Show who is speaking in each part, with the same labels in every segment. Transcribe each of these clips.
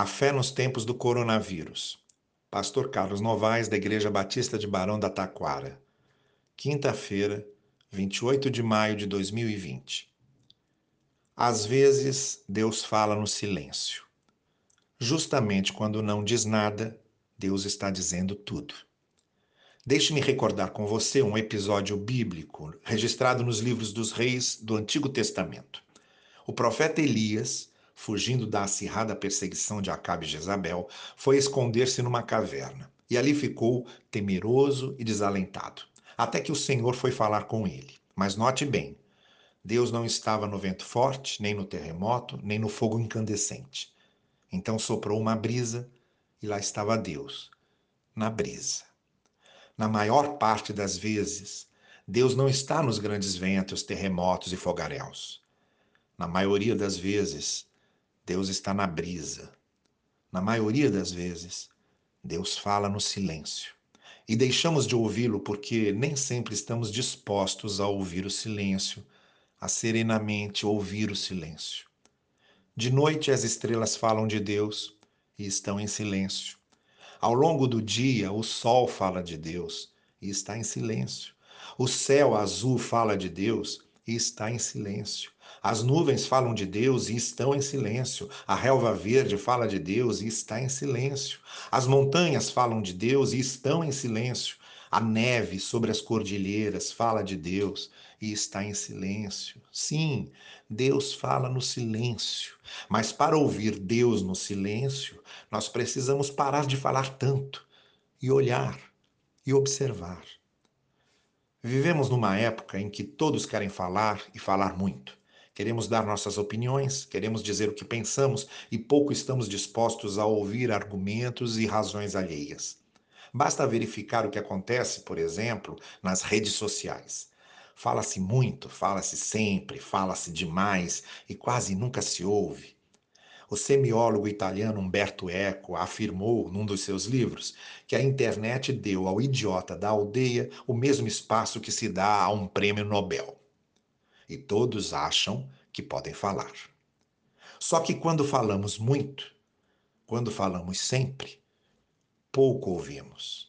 Speaker 1: A fé nos tempos do coronavírus. Pastor Carlos Novaes, da Igreja Batista de Barão da Taquara. Quinta-feira, 28 de maio de 2020. Às vezes, Deus fala no silêncio. Justamente quando não diz nada, Deus está dizendo tudo. Deixe-me recordar com você um episódio bíblico registrado nos livros dos reis do Antigo Testamento. O profeta Elias fugindo da acirrada perseguição de Acabe e Jezabel, foi esconder-se numa caverna. E ali ficou temeroso e desalentado, até que o Senhor foi falar com ele. Mas note bem, Deus não estava no vento forte, nem no terremoto, nem no fogo incandescente. Então soprou uma brisa e lá estava Deus, na brisa. Na maior parte das vezes, Deus não está nos grandes ventos, terremotos e fogaréus. Na maioria das vezes, Deus está na brisa. Na maioria das vezes, Deus fala no silêncio. E deixamos de ouvi-lo porque nem sempre estamos dispostos a ouvir o silêncio, a serenamente ouvir o silêncio. De noite as estrelas falam de Deus e estão em silêncio. Ao longo do dia, o sol fala de Deus e está em silêncio. O céu azul fala de Deus e está em silêncio. As nuvens falam de Deus e estão em silêncio. A relva verde fala de Deus e está em silêncio. As montanhas falam de Deus e estão em silêncio. A neve sobre as cordilheiras fala de Deus e está em silêncio. Sim, Deus fala no silêncio. Mas para ouvir Deus no silêncio, nós precisamos parar de falar tanto e olhar e observar. Vivemos numa época em que todos querem falar e falar muito. Queremos dar nossas opiniões, queremos dizer o que pensamos e pouco estamos dispostos a ouvir argumentos e razões alheias. Basta verificar o que acontece, por exemplo, nas redes sociais. Fala-se muito, fala-se sempre, fala-se demais e quase nunca se ouve. O semiólogo italiano Umberto Eco afirmou num dos seus livros que a internet deu ao idiota da aldeia o mesmo espaço que se dá a um prêmio Nobel e todos acham que podem falar. Só que quando falamos muito, quando falamos sempre, pouco ouvimos.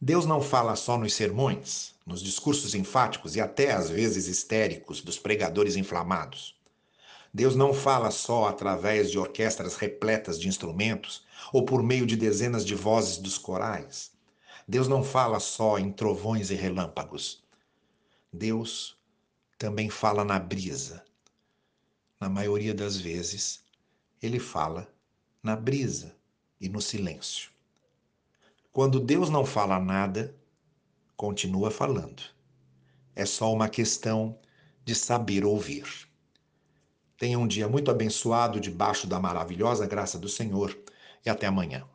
Speaker 1: Deus não fala só nos sermões, nos discursos enfáticos e até às vezes histéricos dos pregadores inflamados. Deus não fala só através de orquestras repletas de instrumentos ou por meio de dezenas de vozes dos corais. Deus não fala só em trovões e relâmpagos. Deus também fala na brisa. Na maioria das vezes, ele fala na brisa e no silêncio. Quando Deus não fala nada, continua falando. É só uma questão de saber ouvir. Tenha um dia muito abençoado debaixo da maravilhosa graça do Senhor e até amanhã.